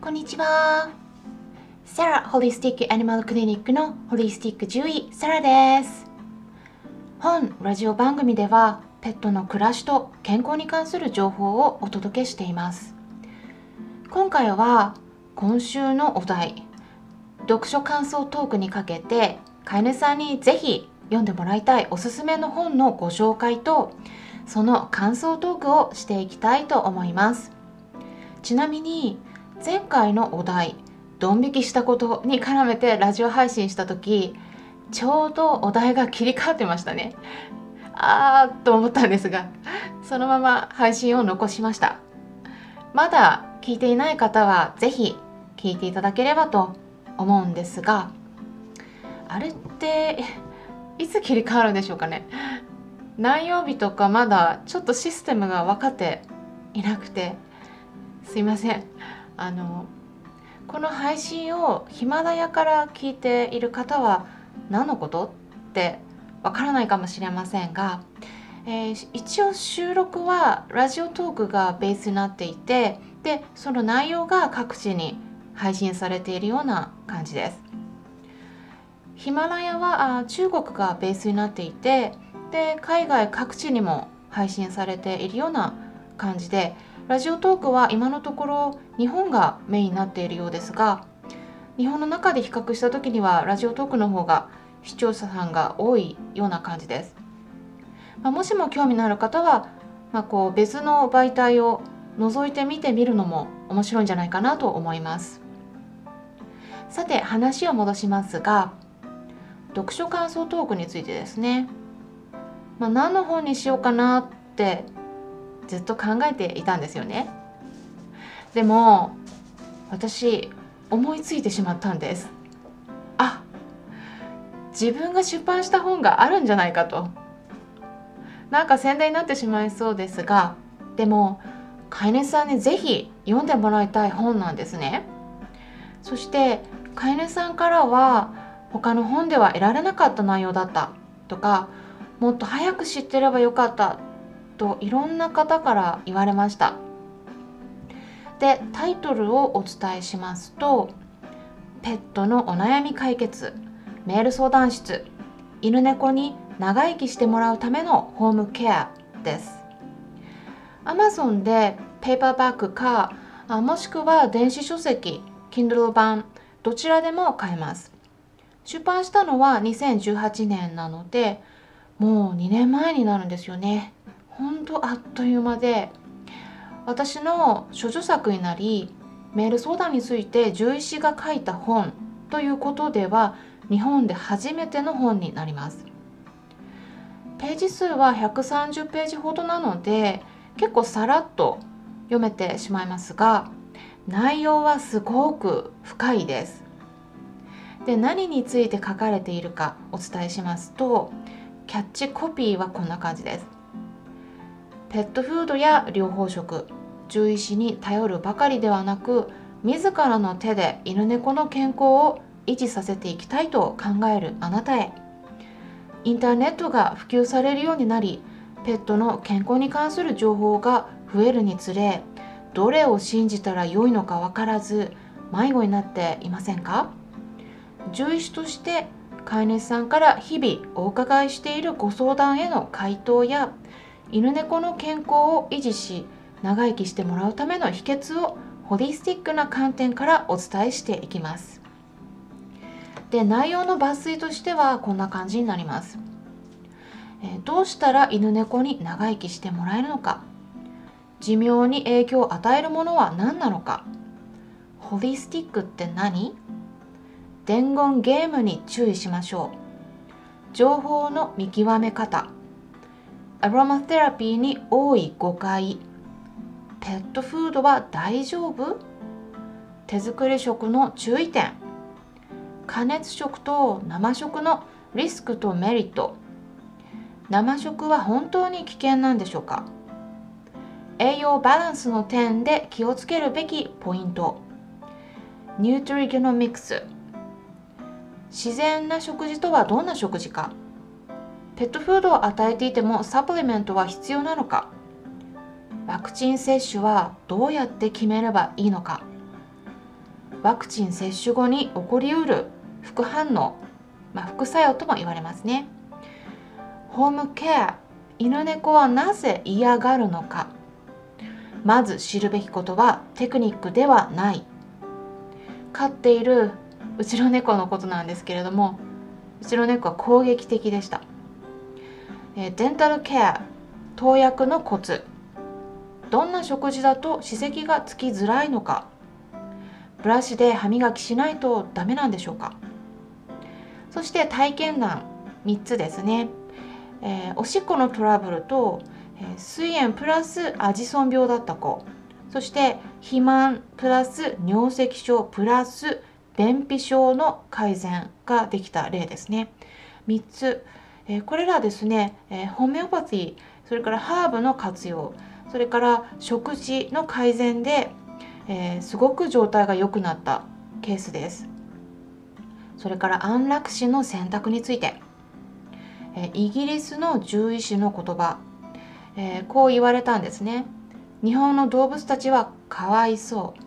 こんにちは。サラホリスティックアニマルクリニックのホリスティック獣医サラです。本ラジオ番組ではペットの暮らしと健康に関する情報をお届けしています。今回は今週のお題読書感想トークにかけて飼い主さんにぜひ読んでもらいたいおすすめの本のご紹介とその感想トークをしていきたいと思いますちなみに前回のお題ドン引きしたことに絡めてラジオ配信した時ちょうどお題が切り替わってましたね。あーと思ったんですがそのまま配信を残しました。まだ聞いていない方は是非聞いていただければと思うんですがあれっていつ切り替わるんでしょうかね。何曜日とかまだちょっとシステムが分かっていなくてすいません。あのこの配信をヒマラヤから聞いている方は何のことってわからないかもしれませんが、えー、一応収録はラジオトークがベースになっていてでその内容が各地に配信されているような感じです。ヒマラヤはあ中国がベースになっていてで海外各地にも配信されているような感じでラジオトークは今のところ日本がメインになっているようですが日本の中で比較した時にはラジオトークの方が視聴者さんが多いような感じです、まあ、もしも興味のある方は、まあ、こう別の媒体を覗いてみてみるのも面白いんじゃないかなと思います。さて話を戻しますが読書感想トークについてですね。まあ、何の本にしようかなってずっと考えていたんですよね。でも私思いついてしまったんです。あ自分が出版した本があるんじゃないかと。なんか宣伝になってしまいそうですがでも飼い主さんにぜひ読んでもらいたい本なんですね。そして飼い主さんからは他の本では得られなかった内容だったとかもっと早く知ってればよかったといろんな方から言われました。でタイトルをお伝えしますと「ペットのお悩み解決メール相談室犬猫に長生きしてもらうためのホームケア」です。Amazon でペーパーバッグかもしくは電子書籍 Kindle 版どちらでも買えます。出版したのは2018年なのでもう2年前になるんですよね。ほんとあっという間で私の処女作になりメール相談について獣医師が書いた本ということでは日本で初めての本になります。ページ数は130ページほどなので結構さらっと読めてしまいますが内容はすごく深いです。で何について書かれているかお伝えしますとキャッチコピーはこんな感じです。ペットフードや療法食獣医師に頼るばかりではなく自らの手で犬猫の健康を維持させていきたいと考えるあなたへ。インターネットが普及されるようになりペットの健康に関する情報が増えるにつれどれを信じたらよいのか分からず迷子になっていませんか？獣医師として飼い主さんから日々お伺いしているご相談への回答や犬猫の健康を維持し長生きしてもらうための秘訣をホリスティックな観点からお伝えしていきます。で内容の抜粋としてはこんな感じになります、えどうしたら犬猫に長生きしてもらえるのか。寿命に影響を与えるものは何なのか。ホリスティックって何？伝言ゲームに注意しましょう。情報の見極め方。アロマテラピーに多い誤解。ペットフードは大丈夫？手作り食の注意点。加熱食と生食のリスクとメリット。生食は本当に危険なんでしょうか？栄養バランスの点で気をつけるべきポイント。ニュートリゲノミクス自然な食事とはどんな食事か？ペットフードを与えていてもサプリメントは必要なのか？ワクチン接種はどうやって決めればいいのか？ワクチン接種後に起こりうる副反応、まあ、副作用とも言われますね。ホームケア犬猫はなぜ嫌がるのか？まず知るべきことはテクニックではない。飼っているうちの猫のことなんですけれどもうちの猫は攻撃的でした、えデンタルケア投薬のコツ。どんな食事だと歯石がつきづらいのか。ブラシで歯磨きしないとダメなんでしょうか。そして体験談。3つですね、えー、おしっこのトラブルと、えー、膵炎プラスアジソン病だった子。そして肥満プラス尿石症プラス便秘症の改善ができた例ですね。3つ、え、これらですね、えホメオパティそれからハーブの活用それから食事の改善で、え、すごく状態が良くなったケースです。それから安楽死の選択について、え、イギリスの獣医師の言葉、え、こう言われたんですね。日本の動物たちはかわいそう。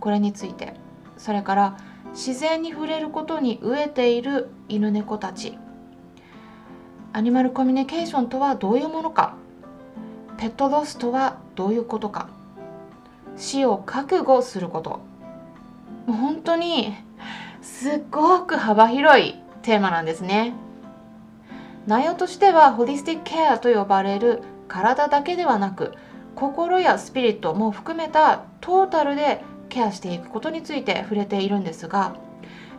これについてそれから自然に触れることに飢えている犬猫たち。アニマルコミュニケーションとはどういうものか。ペットロスとはどういうことか。死を覚悟すること。もう本当にすっごく幅広いテーマなんですね。内容としてはホリスティックケアと呼ばれる体だけではなく心やスピリットも含めたトータルでケアしていくことについて触れているんですが、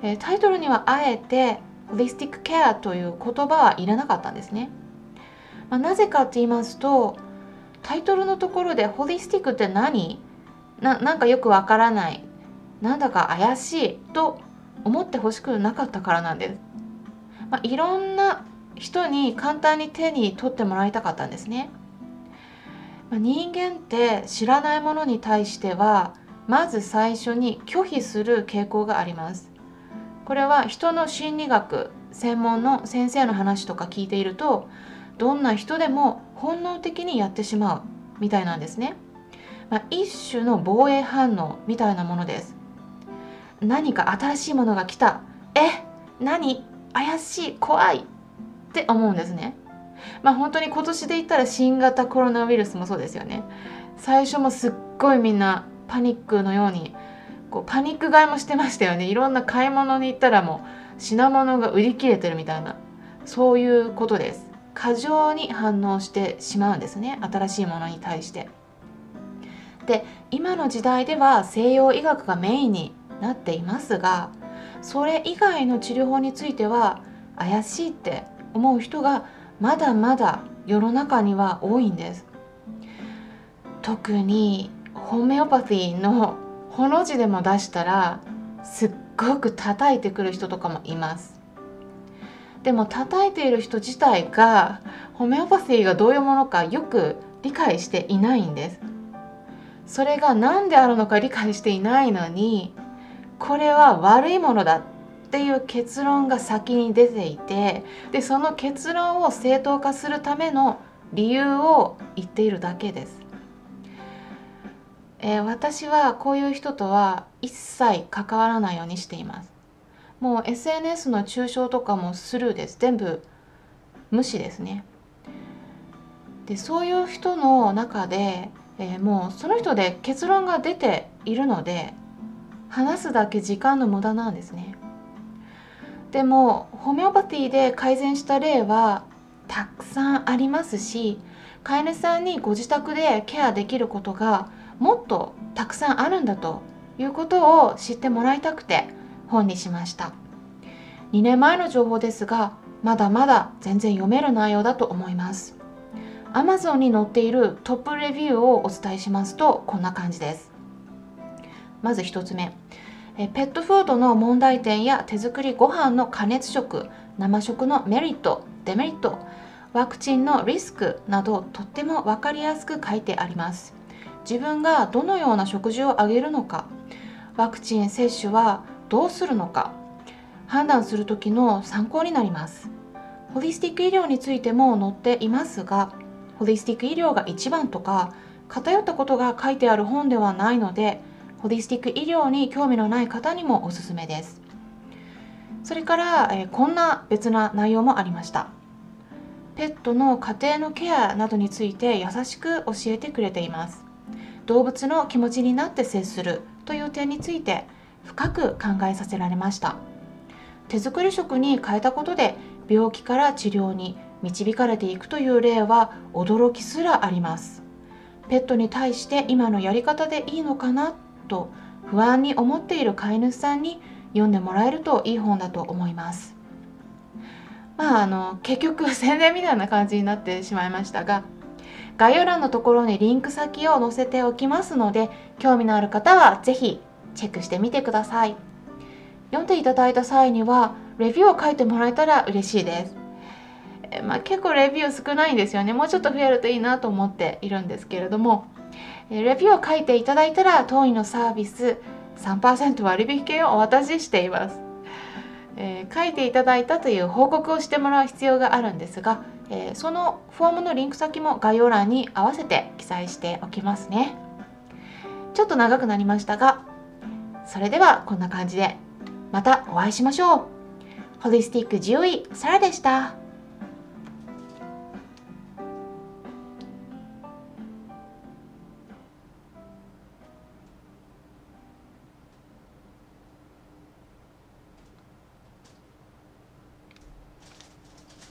えタイトルにはあえてホリスティックケアという言葉は入れなかったんですね、まあ、なぜかって言いますとタイトルのところでホリスティックって何？ななんかよくわからない。なんだか怪しいと思ってほしくなかったからなんです、まあ、いろんな人に簡単に手に取ってもらいたかったんですね、まあ、人間って知らないものに対してはまず最初に拒否する傾向があります。これは人の心理学専門の先生の話とか聞いているとどんな人でも本能的にやってしまうみたいなんですね、まあ、一種の防衛反応みたいなものです。何か新しいものが来た。え？何？怪しい怖いって思うんですね。まあ本当に今年で言ったら新型コロナウイルスもそうですよね。最初もすっごいみんなパニックのようにこうパニック買いもしてましたよね。いろんな買い物に行ったらもう品物が売り切れてるみたいな。そういうことです。過剰に反応してしまうんですね。新しいものに対して。で今の時代では西洋医学がメインになっていますがそれ以外の治療法については怪しいって思う人がまだまだ世の中には多いんです。特にホメオパティのほの字でも出したらすっごく叩いてくる人とかもいます。でも叩いている人自体がホメオパシーがどういうものかよく理解していないんです。それが何であるのか理解していないのにこれは悪いものだっていう結論が先に出ていてでその結論を正当化するための理由を言っているだけです、えー、私はこういう人とは一切関わらないようにしています。もう SNS の中傷とかもスルーです。全部無視ですね。でそういう人の中で、えー、もうその人で結論が出ているので話すだけ時間の無駄なんですね。でもホメオパティで改善した例はたくさんありますし飼い主さんにご自宅でケアできることがもっとたくさんあるんだということを知ってもらいたくて本にしました。2年前の情報ですがまだまだ全然読める内容だと思います。Amazon に載っているトップレビューをお伝えしますとこんな感じです。まず1つ目。ペットフードの問題点や手作りご飯の加熱食生食のメリットデメリットワクチンのリスクなどとっても分かりやすく書いてあります。自分がどのような食事をあげるのかワクチン接種はどうするのか判断する時の参考になります。ホリスティック医療についても載っていますがホリスティック医療が一番とか偏ったことが書いてある本ではないのでホリスティック医療に興味のない方にもおすすめです。それから、えー、こんな別な内容もありました。ペットの家庭のケアなどについて優しく教えてくれています。動物の気持ちになって接するという点について深く考えさせられました。手作り食に変えたことで病気から治療に導かれていくという例は驚きすらあります。ペットに対して今のやり方でいいのかなと不安に思っている飼い主さんに読んでもらえるといい本だと思います。まああの結局宣伝みたいな感じになってしまいましたが概要欄のところにリンク先を載せておきますので興味のある方は是非チェックしてみてください。読んでいただいた際にはレビューを書いてもらえたら嬉しいです。えまあ、結構レビュー少ないんですよね。もうちょっと増えるといいなと思っているんですけれども。レビューを書いていただいたら当院のサービス3%割引券をお渡ししています、えー、書いていただいたという報告をしてもらう必要があるんですが、えー、そのフォームのリンク先も概要欄に合わせて記載しておきますねちょっと長くなりましたがそれではこんな感じでまたお会いしましょうホリスティック獣医サラでした。